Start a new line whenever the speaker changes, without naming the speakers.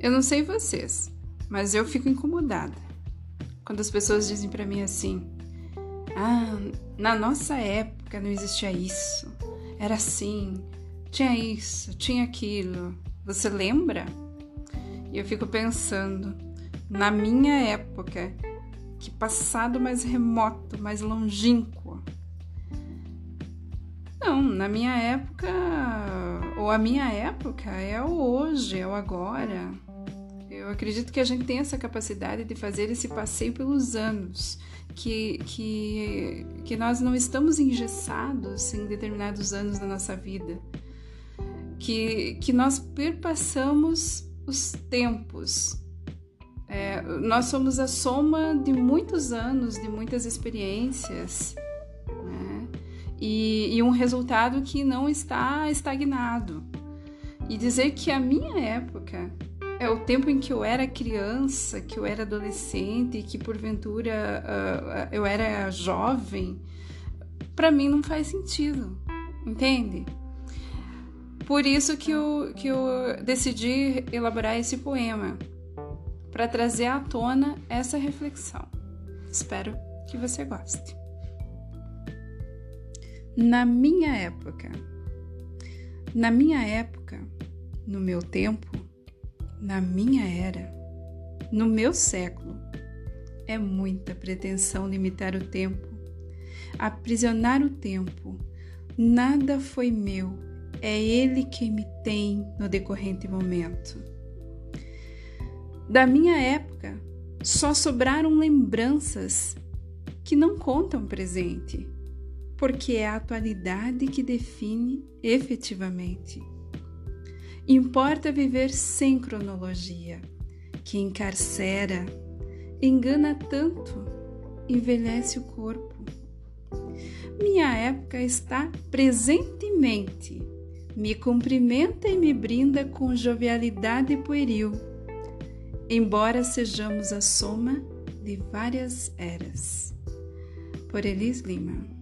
Eu não sei vocês, mas eu fico incomodada quando as pessoas dizem para mim assim: "Ah, na nossa época não existia isso. Era assim, tinha isso, tinha aquilo. Você lembra?" E eu fico pensando, na minha época, que passado mais remoto, mais longínquo. Não, na minha época, ou a minha época é o hoje, é o agora. Eu acredito que a gente tem essa capacidade de fazer esse passeio pelos anos, que, que, que nós não estamos engessados em determinados anos da nossa vida, que, que nós perpassamos os tempos. É, nós somos a soma de muitos anos, de muitas experiências, né? e, e um resultado que não está estagnado. E dizer que a minha época é o tempo em que eu era criança, que eu era adolescente, que porventura uh, eu era jovem, para mim não faz sentido, entende? Por isso que eu, que eu decidi elaborar esse poema, para trazer à tona essa reflexão. Espero que você goste. Na minha época, na minha época, no meu tempo, na minha era, no meu século. É muita pretensão limitar o tempo, aprisionar o tempo. Nada foi meu, é ele quem me tem no decorrente momento. Da minha época, só sobraram lembranças que não contam presente, porque é a atualidade que define efetivamente. Importa viver sem cronologia, que encarcera, engana tanto, envelhece o corpo. Minha época está presentemente, me cumprimenta e me brinda com jovialidade pueril, embora sejamos a soma de várias eras. Por Elis Lima